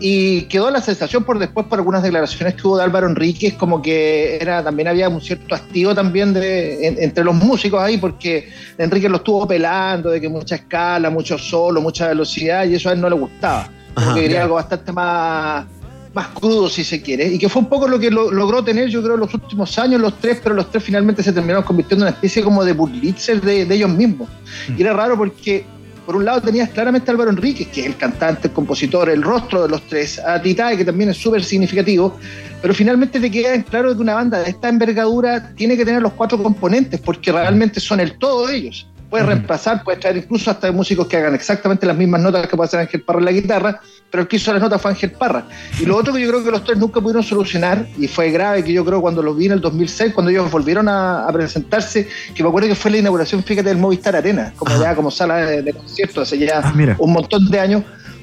Y quedó la sensación por después, por algunas declaraciones que hubo de Álvaro Enríquez, como que era también había un cierto hastío también de, en- entre los músicos ahí, porque Enríquez lo estuvo pelando, de que mucha escala, mucho solo, mucha velocidad, y eso a él no le gustaba. Como Ajá, que quería algo bastante más más crudo si se quiere, y que fue un poco lo que lo- logró tener yo creo en los últimos años los tres, pero los tres finalmente se terminaron convirtiendo en una especie como de Burlitzer de, de ellos mismos. Y era raro porque por un lado tenías claramente a Álvaro Enríquez, que es el cantante, el compositor, el rostro de los tres, a Titae, que también es súper significativo, pero finalmente te queda en claro que una banda de esta envergadura tiene que tener los cuatro componentes, porque realmente son el todo de ellos. Puedes reemplazar, puedes traer incluso hasta músicos que hagan exactamente las mismas notas que puede hacer Ángel Parra en la guitarra, pero el que hizo las notas fue Ángel Parra. Y lo otro que yo creo que los tres nunca pudieron solucionar, y fue grave, que yo creo cuando los vi en el 2006, cuando ellos volvieron a, a presentarse, que me acuerdo que fue la inauguración, fíjate, del Movistar Arena, como ya como sala de, de conciertos hace ya mira. un montón de años.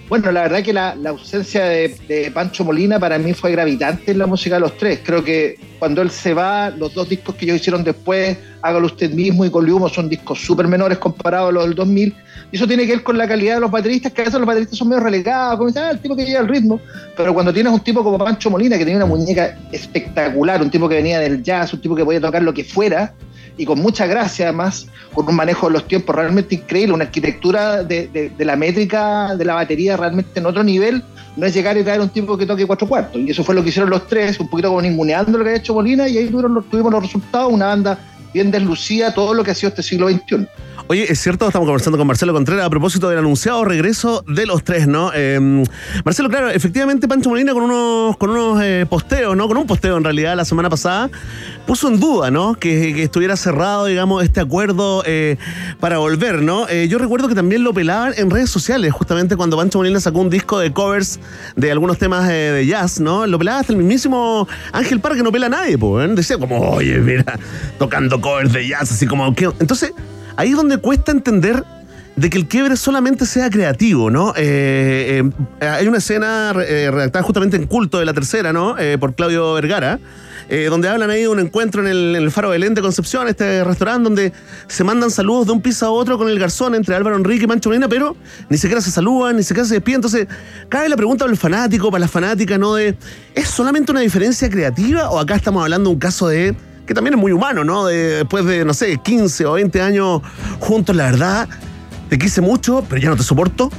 Bueno, la verdad que la, la ausencia de, de Pancho Molina para mí fue gravitante en la música de los tres. Creo que cuando él se va, los dos discos que ellos hicieron después Hágalo usted mismo y Colihumo son discos súper menores comparados a los del 2000. Y eso tiene que ver con la calidad de los bateristas, que a veces los bateristas son medio relegados, como dicen, ah, el tipo que lleva el ritmo. Pero cuando tienes un tipo como Pancho Molina, que tenía una muñeca espectacular, un tipo que venía del jazz, un tipo que podía tocar lo que fuera, y con mucha gracia además, con un manejo de los tiempos realmente increíble, una arquitectura de, de- de la métrica de la batería realmente en otro nivel, no es llegar y traer un tipo que toque cuatro cuartos. Y eso fue lo que hicieron los tres, un poquito como ninguneando lo que ha hecho Molina, y ahí tuvimos los resultados, una banda bien deslucida, todo lo que ha sido este siglo XXI. Oye, es cierto, estamos conversando con Marcelo Contreras a propósito del anunciado regreso de los tres, ¿no? Eh, Marcelo, claro, efectivamente Pancho Molina con unos, con unos eh, posteos, ¿no? Con un posteo en realidad la semana pasada, puso en duda, ¿no? Que, que estuviera cerrado, digamos, este acuerdo eh, para volver, ¿no? Eh, yo recuerdo que también lo pelaban en redes sociales, justamente cuando Pancho Molina sacó un disco de covers de algunos temas eh, de jazz, ¿no? Lo pelaba hasta el mismísimo Ángel Parra, que no pela a nadie, pues, Decía como, oye, mira, tocando covers de jazz, así como, ¿qué? Entonces, ahí es donde cuesta entender de que el quiebre solamente sea creativo, ¿no? Eh, eh, hay una escena eh, redactada justamente en Culto de la Tercera, ¿no? Por Claudio Vergara, donde hablan ahí de un encuentro en el, el Faro Belén de Concepción, este restaurante donde se mandan saludos de un piso a otro con el garzón entre Álvaro Enrique y Mancho Molina, pero ni siquiera se saludan, ni siquiera se despiden. Entonces, cabe la pregunta para el fanático, para la fanática, ¿no? De, ¿es solamente una diferencia creativa o acá estamos hablando de un caso de que también es muy humano, ¿no? De, después de, no sé, 15 o 20 años juntos, la verdad, te quise mucho, pero ya no te soporto.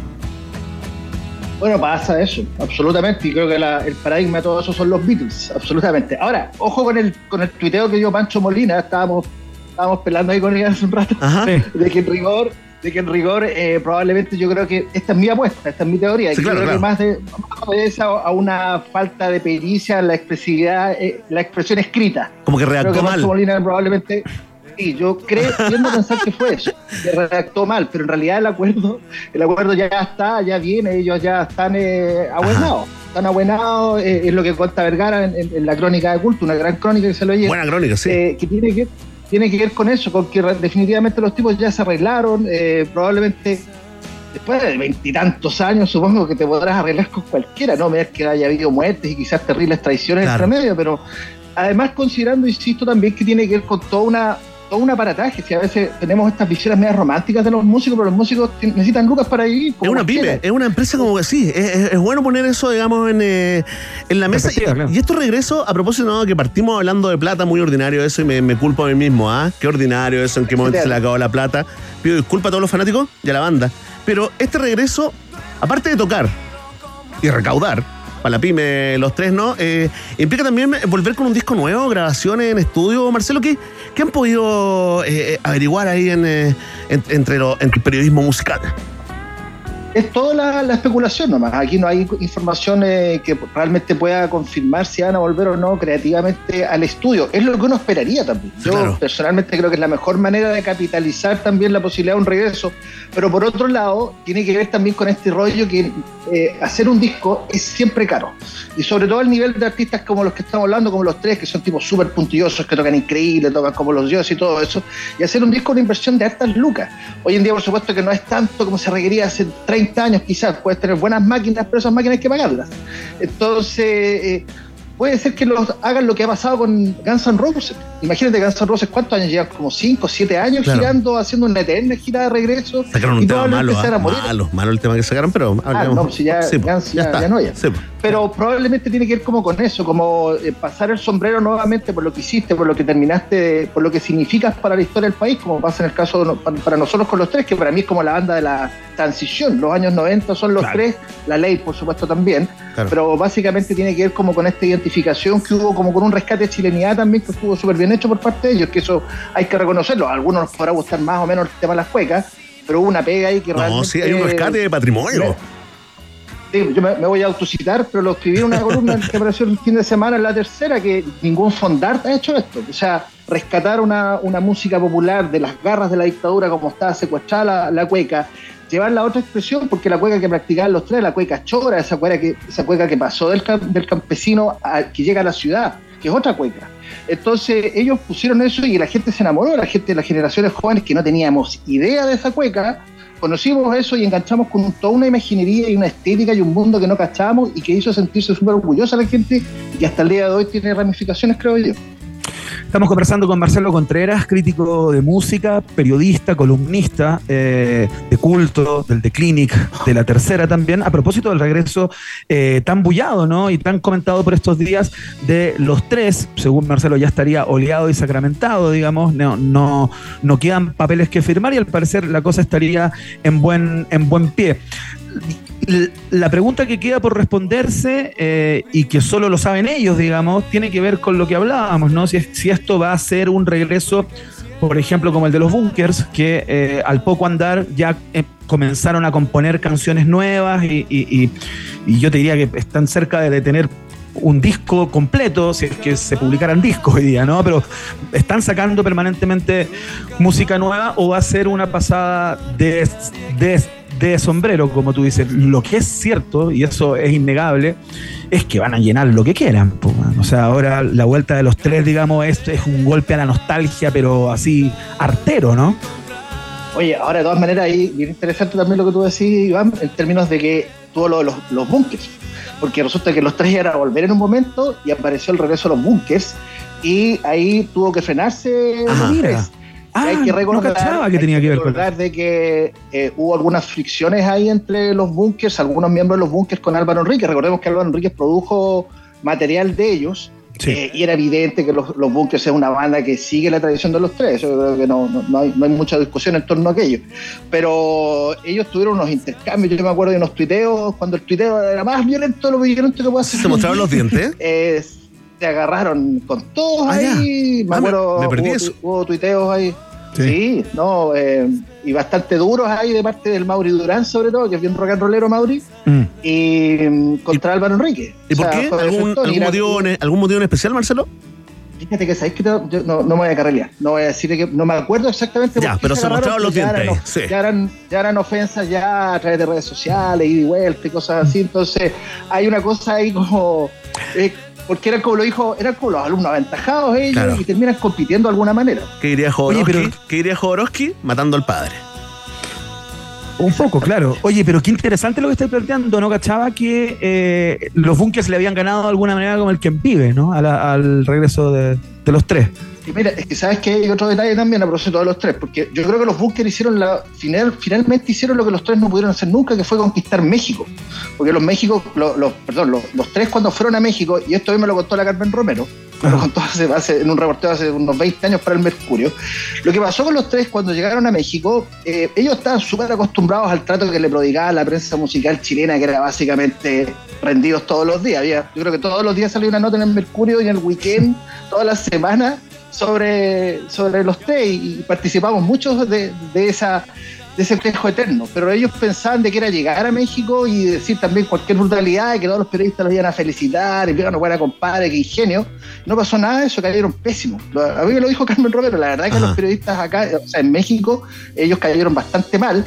Bueno, pasa eso, absolutamente. Y creo que la- el paradigma de todo eso son los Beatles, absolutamente. Ahora, ojo con el, con el tuiteo que dio Pancho Molina, estábamos, estábamos pelando ahí con ella hace un rato, de que en rigor, de que en rigor eh, probablemente yo creo que esta es mi apuesta, esta es mi teoría, Sí, claro, creo claro. que más de más obedece a, a una falta de pericia en la expresividad, eh, la expresión escrita. Como que Creo redactó que mal. Molina probablemente. Sí, yo creo, tiendo a pensar que fue eso, que redactó mal, pero en realidad el acuerdo, el acuerdo ya está, ya viene, ellos ya están eh, abuenados, están abuenados, eh, es lo que cuenta Vergara en, en- en la crónica de culto, una gran crónica que se lo lleva. Buena crónica, sí. eh, que tiene que tiene que ver con eso, con que definitivamente los tipos ya se arreglaron, eh, probablemente después de veintitantos años supongo que te podrás arreglar con cualquiera, no ver que haya habido muertes y quizás terribles traiciones Claro. entre medio, pero además considerando, insisto, también que tiene que ver con toda una todo un aparataje, si a veces tenemos estas visiones medias románticas de los músicos, pero los músicos necesitan lucas para vivir. Es una pyme, es una empresa como que sí, es, es- es bueno poner eso, digamos, en, eh, en la mesa. Y, y esto regreso, a propósito, ¿no? que partimos hablando de plata, muy ordinario eso, y me, me culpo a mí mismo, ¿ah? Qué ordinario eso, en qué momento se le acabó la plata. Pido disculpas a todos los fanáticos y a la banda. Pero este regreso, aparte de tocar y recaudar, para la pyme, los tres, ¿no? Eh, implica también volver con un disco nuevo, grabaciones en estudio. Marcelo, ¿qué, qué han podido eh, eh, averiguar ahí en, eh, en- entre, entre el periodismo musical? Es toda la, la especulación nomás. Aquí no hay información eh, que realmente pueda confirmar si van a volver o no creativamente al estudio. Es lo que uno esperaría también. Yo Claro. personalmente creo que es la mejor manera de capitalizar también la posibilidad de un regreso. Pero por otro lado, tiene que ver también con este rollo que eh, hacer un disco es siempre caro. Y sobre todo al nivel de artistas como los que estamos hablando, como los tres, que son tipos súper puntillosos, que tocan increíble, tocan como los dioses y todo eso. Y hacer un disco es una inversión de hartas lucas. Hoy en día, por supuesto, que no es tanto como se requería hace 30 años, quizás. Puedes tener buenas máquinas, pero esas máquinas hay que pagarlas. Entonces, eh, puede ser que los, hagan lo que ha pasado con Guns N' Roses. Imagínate Guns N' Roses, ¿cuántos años llevan? Como 5, 7 años Claro. girando, haciendo una eterna gira de regreso. Sacaron un y tema malo, ¿ah? malo, malo el tema que sacaron, pero Ah, no, pues ya, Sí, po, Guns ya, no ya. Sí, po. Pero probablemente tiene que ver como con eso, como eh, pasar el sombrero nuevamente por lo que hiciste, por lo que terminaste, por lo que significas para la historia del país, como pasa en el caso de no- para, nosotros con los tres, que para mí es como la banda de la transición. Los años 90 son los Claro. tres, la ley por supuesto también, Claro. pero básicamente tiene que ver como con esta identificación que hubo, como con un rescate de chilenidad también que estuvo súper bien hecho por parte de ellos, que eso hay que reconocerlo. A algunos nos podrá gustar más o menos el tema de las cuecas, pero hubo una pega ahí que No, realmente... sí, hay un rescate de patrimonio. Yo me, voy a autocitar, pero lo escribí en una columna que apareció el fin de semana en la tercera, que ningún fondart ha hecho esto. O sea, rescatar una, una música popular de las garras de la dictadura como estaba secuestrada la, la cueca, llevarla a otra expresión, porque la cueca que practicaban los tres, la cueca chora, esa cueca que, esa cueca que pasó del, del campesino a, que llega a la ciudad, que es otra cueca. Entonces ellos pusieron eso y la gente se enamoró, la gente, las generaciones jóvenes que no teníamos idea de esa cueca, conocimos eso y enganchamos con toda una imaginería y una estética y un mundo que no cachábamos y que hizo sentirse súper orgullosa la gente y hasta el día de hoy tiene ramificaciones, creo yo. Estamos conversando con Marcelo Contreras, crítico de música, periodista, columnista eh, de culto, del The Clinic, de la tercera también, a propósito del regreso eh, tan bullado ¿no? y tan comentado por estos días de los tres, según Marcelo ya estaría oleado y sacramentado, digamos, no, no, no quedan papeles que firmar y al parecer la cosa estaría en buen, en buen pie. La pregunta que queda por responderse eh, y que solo lo saben ellos, digamos, tiene que ver con lo que hablábamos, ¿no? Si, si esto va a ser un regreso, por ejemplo, como el de los Bunkers, que eh, al poco andar ya eh, comenzaron a componer canciones nuevas y yo te diría que están cerca de tener un disco completo, si es que se publicaran discos hoy día, ¿no? Pero están sacando permanentemente música nueva o va a ser una pasada de, de, de sombrero, como tú dices. Lo que es cierto, y eso es innegable, es que van a llenar lo que quieran. po. O sea, ahora la vuelta de los tres, digamos, es, es un golpe a la nostalgia, pero así artero, ¿no? Oye, ahora de todas maneras, ahí bien interesante también lo que tú decís, Iván, en términos de que tuvo lo de los, los bunkers. Porque resulta que los tres iban a volver en un momento y apareció el regreso de los bunkers. Y ahí tuvo que frenarse Ah. Ah, hay que no recordar, cachaba que tenía que ver con recordar de que eh, hubo algunas fricciones ahí entre los bunkers, algunos miembros de los bunkers con Álvaro Enríquez. Recordemos que Álvaro Enríquez produjo material de ellos. eh, y era evidente que los, los bunkers es una banda que sigue la tradición de los tres. Yo creo que no, no, no hay, no hay mucha discusión en torno a aquello. Pero ellos tuvieron unos intercambios. Yo me acuerdo de unos tuiteos, cuando el tuiteo era más violento de lo violento que puede ser. ¿Se mostraron los dientes? Eh, se agarraron con todos Ah, ya. ahí. Me Ah, me- acuerdo, me perdí hubo, eso. hubo tuiteos ahí. Sí, no, eh, y bastante duros ahí de parte del Mauri Durán, sobre todo, que es bien rock and rollero Mauri, y mm, contra Álvaro Enrique. ¿Y por qué? ¿Algún, algún motivo, en- ¿Algún motivo en especial, Marcelo? Fíjate que sabéis que te- yo no, no me voy a carrelear, no voy a decir que no me acuerdo exactamente. Ya, pero se mostraron los ya dientes ahí, sí. Ya eran, ya eran ofensas ya a través de redes sociales, ida y vuelta y cosas así. Entonces, hay una cosa ahí como. eh, porque eran como lo dijo, eran como los alumnos aventajados ellos Claro. y terminan compitiendo de alguna manera. ¿Qué diría Jodorowsky? ¿Qué diría Jodorowsky? Matando al padre. Un poco, claro. Oye, pero qué interesante lo que estáis planteando, ¿no? Cachaba que eh, los bunkers le habían ganado de alguna manera como el que vive, ¿no? La- al regreso de, de los tres. Y mira, es que sabes que hay otro detalle también a propósito de los tres, porque yo creo que los bunkers hicieron la final, finalmente hicieron lo que los tres no pudieron hacer nunca, que fue conquistar México. Porque los México, los, los- perdón, los, los tres cuando fueron a México, y esto hoy me lo contó la Carmen Romero, me lo contó hace, hace- en un reporteo hace unos 20 años para el Mercurio. Lo que pasó con los tres cuando llegaron a México, eh, ellos estaban súper acostumbrados al trato que le prodigaba la prensa musical chilena, que era básicamente rendidos todos los días. Había, yo creo que todos los días salía una nota en el Mercurio y en el weekend, todas las semanas, sobre, sobre los tres y participamos muchos de, de esa de ese espejo eterno, pero ellos pensaban de que era llegar a México y decir también cualquier brutalidad y que todos los periodistas los iban a felicitar y digan, buena compadre, qué ingenio. No pasó nada de eso, cayeron pésimos. A mí me lo dijo Carmen Romero, la verdad es que Ajá. los periodistas acá, o sea, en México, ellos cayeron bastante mal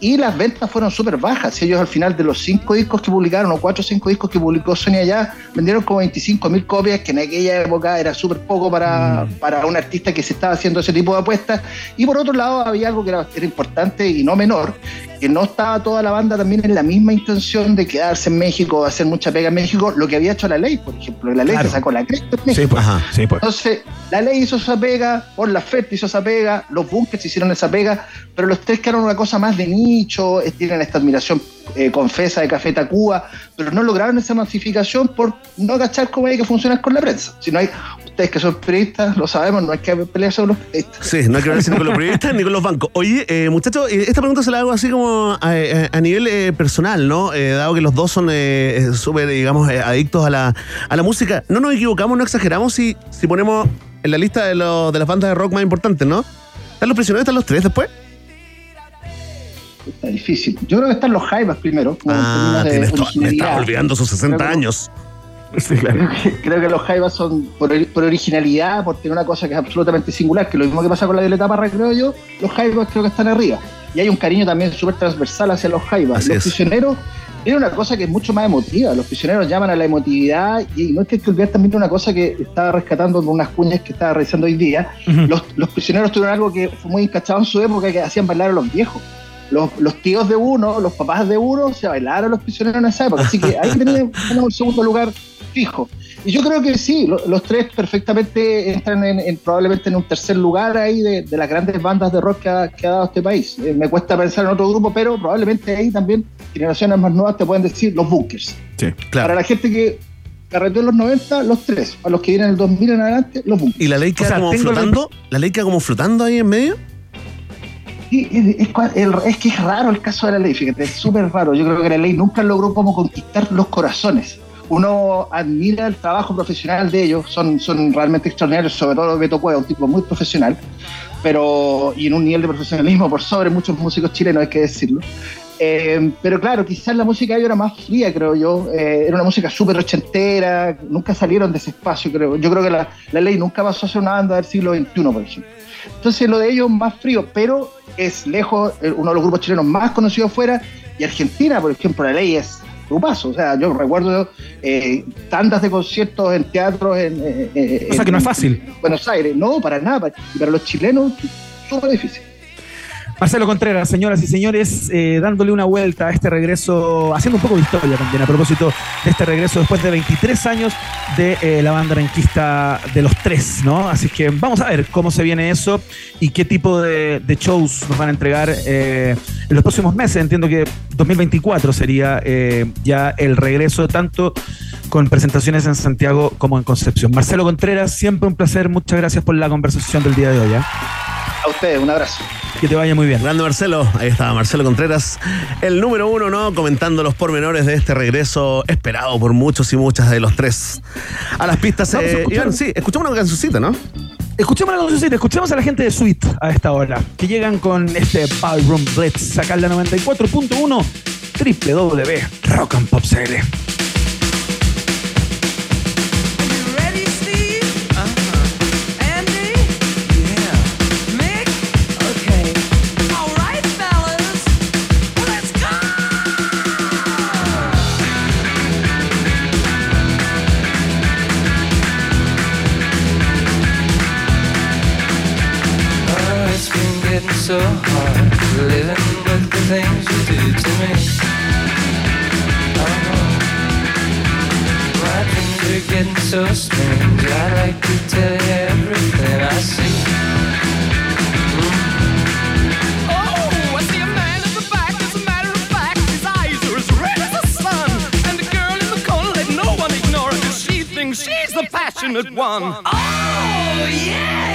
y las ventas fueron súper bajas. Ellos al final de los cinco discos que publicaron, o cuatro o cinco discos que publicó Sony allá, vendieron como 25 mil copias, que en aquella época era súper poco para, para un artista que se estaba haciendo ese tipo de apuestas. Y por otro lado, había algo que era, era importante y no menor, que no estaba toda la banda también en la misma intención de quedarse en México, hacer mucha pega en México, lo que había hecho la ley, por ejemplo. La ley Claro. se sacó la cresta en México. pues. Sí, pues. Entonces, la ley hizo esa pega, por la FED hizo esa pega, los bunkers hicieron esa pega, pero los tres quedaron una cosa más de nicho, eh, tienen esta admiración eh, confesa de Café Tacuba, pero no lograron esa masificación por no cachar cómo hay que funcionar con la prensa. Si no hay, ustedes que son periodistas, lo sabemos, no hay que pelearse con los periodistas. Sí, no hay que hablar ni con los periodistas ni con los bancos. Oye, eh, muchachos, eh, esta pregunta se la hago así como a, nivel eh, personal, ¿no? Eh, dado que los dos son eh, súper, digamos, adictos a la, a la música. No nos equivocamos, no exageramos si, si ponemos en la lista de, los- de las bandas de rock más importantes, ¿no? ¿Están los prisioneros? ¿Están los tres después? Está difícil. Yo creo que están los Jaivas primero. Ah, de tienes to- me estaba olvidando sus 60 Creo que- Creo que, creo que los Jaivas son por, ori- por originalidad, por tener una cosa que es absolutamente singular, que lo mismo que pasa con la Violeta Parra, creo yo, los Jaivas creo que están arriba. Y hay un cariño también súper transversal hacia los Jaivas. Así los es. prisioneros tienen una cosa que es mucho más emotiva. Los prisioneros llaman a la emotividad y no es que hay que olvidar también una cosa que estaba rescatando de unas cuñas que estaba revisando hoy día. los, los prisioneros tuvieron algo que fue muy encachado en su época, que hacían bailar a los viejos. Los, los tíos de uno, los papás de uno, se bailaron a los prisioneros en esa época. Así que ahí tenemos, tenemos el segundo lugar fijo. Y yo creo que sí, lo- los tres perfectamente entran en, en- probablemente en un tercer lugar ahí de, de las grandes bandas de rock que ha, que ha dado este país. Eh, me cuesta pensar en otro grupo, pero probablemente ahí también generaciones más nuevas te pueden decir los bunkers. Sí, Para la gente que carreteó en los 90, los tres. Para los que vienen en el 2000 en adelante, los bunkers. ¿Y la ley queda como flotando? ¿La ley queda como flotando ahí en medio? Sí, es, es que es raro el caso de la ley, fíjate, es súper raro. Yo creo que la ley nunca logró como conquistar los corazones. Uno admira el trabajo profesional de ellos, son, son realmente extraordinarios, sobre todo Beto Cueva, un tipo muy profesional, pero y en un nivel de profesionalismo por sobre muchos músicos chilenos, hay que decirlo. Eh, pero claro, quizás la música de ellos era más fría, creo yo. Eh, era una música súper ochentera, nunca salieron de ese espacio, creo. Yo creo que la, ley nunca pasó a ser una banda del siglo XXI, por ejemplo. Entonces lo de ellos más frío, pero es lejos eh, uno de los grupos chilenos más conocidos fuera. Y Argentina, por ejemplo, la ley es grupazo. O sea, yo recuerdo eh, tandas de conciertos en teatros en, eh, eh, O sea, que no es fácil. en Buenos Aires. No, para nada. Para- para los chilenos, súper difícil. Marcelo Contreras, señoras y señores, eh, dándole una vuelta a este regreso, haciendo un poco de historia también a propósito de este regreso después de 23 años de eh, la banda renquista de los tres, ¿no? Así que vamos a ver cómo se viene eso y qué tipo de, de shows nos van a entregar eh, en los próximos meses. Entiendo que 2024 sería eh, ya el regreso tanto con presentaciones en Santiago como en Concepción. Marcelo Contreras, siempre un placer, muchas gracias por la conversación del día de hoy. A ustedes, un abrazo. Que te vaya muy bien. Grande Marcelo, ahí estaba Marcelo Contreras, el número uno, ¿no? Comentando los pormenores de este regreso esperado por muchos y muchas de los tres. A las pistas, Vamos a eh, escuchar- Iván, sí, escuchamos una cancioncita, ¿no? Escuchemos la cancioncita, escuchemos a la gente de Sweet a esta hora, que llegan con este Ballroom Blitz, acá en la 94.1 www so hard living with the things you do to me. Oh, my dreams are getting so strange. I'd like to tell you everything I see. Oh, I see a man in the back. As a matter of fact, his eyes are as red as the sun. And the girl in the corner, let no one ignore her, 'cause she thinks she's the passionate one. Oh, yeah!